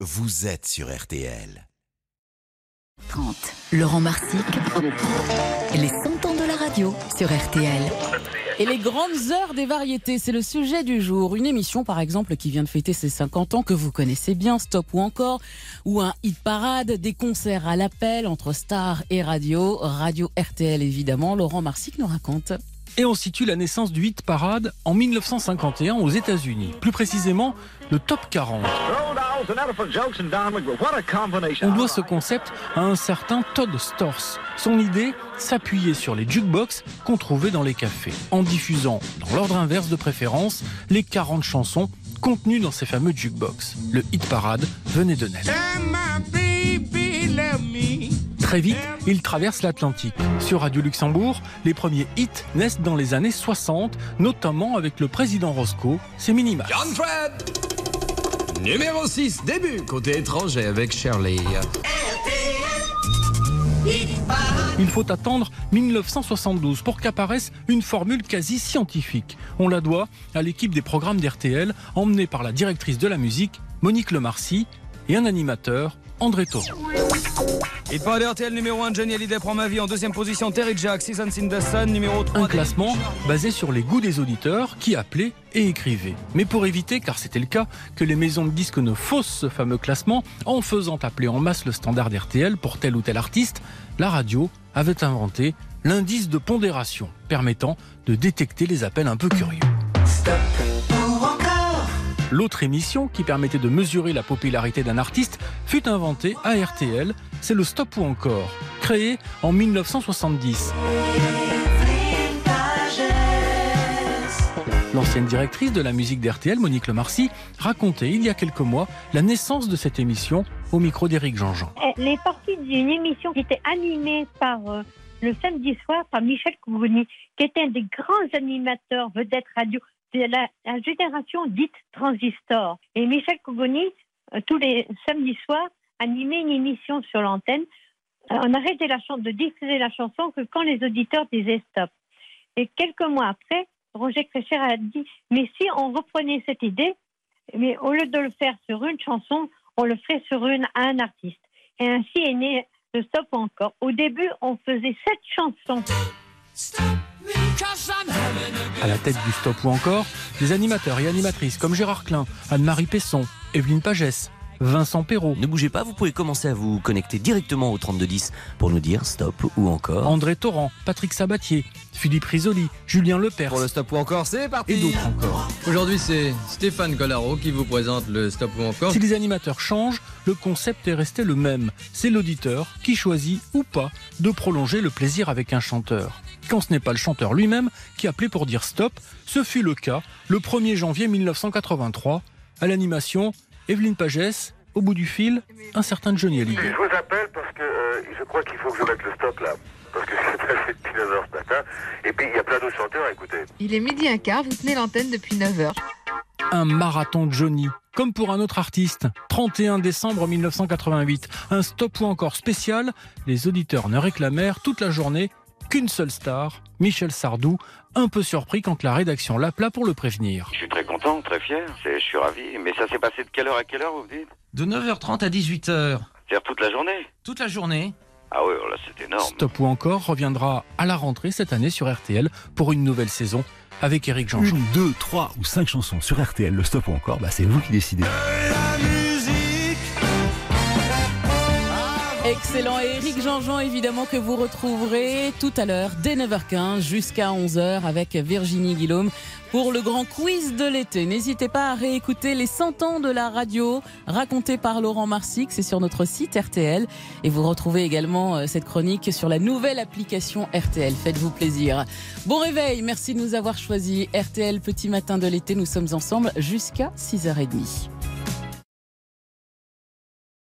vous êtes sur RTL. 30. Laurent Marsic, les 100 ans de la radio sur RTL. Et les grandes heures des variétés, c'est le sujet du jour. Une émission, par exemple, qui vient de fêter ses 50 ans, que vous connaissez bien, Stop ou encore, ou un hit parade, des concerts à l'appel entre stars et radio. Radio RTL, évidemment. Laurent Marsic nous raconte. Et on situe la naissance du hit parade en 1951 aux États-Unis. Plus précisément, le top 40. On doit ce concept à un certain Todd Storrs. Son idée, s'appuyer sur les jukebox qu'on trouvait dans les cafés, en diffusant, dans l'ordre inverse de préférence, les 40 chansons contenues dans ces fameux jukebox. Le hit parade venait de naître. Très vite, il traverse l'Atlantique. Sur Radio Luxembourg, les premiers hits naissent dans les années 60, notamment avec le président Roscoe, c'est minimal. John Fred Numéro 6, début, côté étranger avec Shirley. Il faut attendre 1972 pour qu'apparaisse une formule quasi scientifique. On la doit à l'équipe des programmes d'RTL, emmenée par la directrice de la musique, Monique Lemarcy, et un animateur, André pas RTL numéro 1, Johnny Hallyday prend ma vie en deuxième position, Terry Jack, Seasons in the Sun, numéro 3. Un classement basé sur les goûts des auditeurs qui appelaient et écrivaient. Mais pour éviter, car c'était le cas, que les maisons de disques ne faussent ce fameux classement en faisant appeler en masse le standard RTL pour tel ou tel artiste, la radio avait inventé l'indice de pondération permettant de détecter les appels un peu curieux. L'autre émission qui permettait de mesurer la popularité d'un artiste fut inventée à RTL, c'est le Stop ou encore, créé en 1970. L'ancienne directrice de la musique d'RTL, Monique Lemarcy, racontait il y a quelques mois la naissance de cette émission au micro d'Éric Jean-Jean. Elle est partie d'une émission qui était animée par euh, le samedi soir par Michel Cougoni, qui était un des grands animateurs vedettes radio la, la génération dite transistor. Et Michel Cougoni, euh, tous les samedis soirs, animait une émission sur l'antenne. Euh, on arrêtait la chan- de diffuser la chanson que quand les auditeurs disaient stop. Et quelques mois après, Roger Crécher a dit Mais si on reprenait cette idée, mais au lieu de le faire sur une chanson, on le ferait sur une à un artiste. Et ainsi est né le stop encore. Au début, on faisait sept chansons. À la tête du Stop ou encore, des animateurs et animatrices comme Gérard Klein, Anne-Marie Pesson, Evelyne Pagès, Vincent Perrault, Ne bougez pas, vous pouvez commencer à vous connecter directement au 3210 pour nous dire stop ou encore. André Torrent, Patrick Sabatier, Philippe Risoli, Julien Lepers Pour le stop ou encore, c'est parti et d'autres encore. Aujourd'hui, c'est Stéphane Collaro qui vous présente le Stop ou encore. Si les animateurs changent, le concept est resté le même. C'est l'auditeur qui choisit ou pas de prolonger le plaisir avec un chanteur. Quand ce n'est pas le chanteur lui-même qui appelait pour dire stop, ce fut le cas le 1er janvier 1983. À l'animation, Evelyne Pagès, au bout du fil, un certain Johnny Hallyday. Je vous appelle parce que euh, je crois qu'il faut que je mette le stop là. Parce que c'est passé depuis 9h ce matin. Et puis il y a plein d'autres chanteurs à écouter. Il est midi un quart, vous tenez l'antenne depuis 9h. Un marathon Johnny, comme pour un autre artiste. 31 décembre 1988, un stop ou encore spécial. Les auditeurs ne réclamèrent toute la journée qu'une seule star, Michel Sardou, un peu surpris quand la rédaction l'appela pour le prévenir. Je suis très content, très fier. C'est- Je suis ravi. Mais ça s'est passé de quelle heure à quelle heure vous dites? De 9h30 à 18h. C'est-à-dire toute la journée? Toute la journée. Ah oui, oh là c'est énorme. Stop ou encore reviendra à la rentrée cette année sur RTL pour une nouvelle saison avec Eric jean Une, deux, trois ou cinq chansons sur RTL, le stop ou encore, bah c'est vous qui décidez. Excellent. Et Eric Jean-Jean, évidemment, que vous retrouverez tout à l'heure, dès 9h15 jusqu'à 11h avec Virginie Guillaume pour le grand quiz de l'été. N'hésitez pas à réécouter les 100 ans de la radio racontés par Laurent Marsic. C'est sur notre site RTL. Et vous retrouvez également euh, cette chronique sur la nouvelle application RTL. Faites-vous plaisir. Bon réveil. Merci de nous avoir choisi RTL Petit Matin de l'été. Nous sommes ensemble jusqu'à 6h30.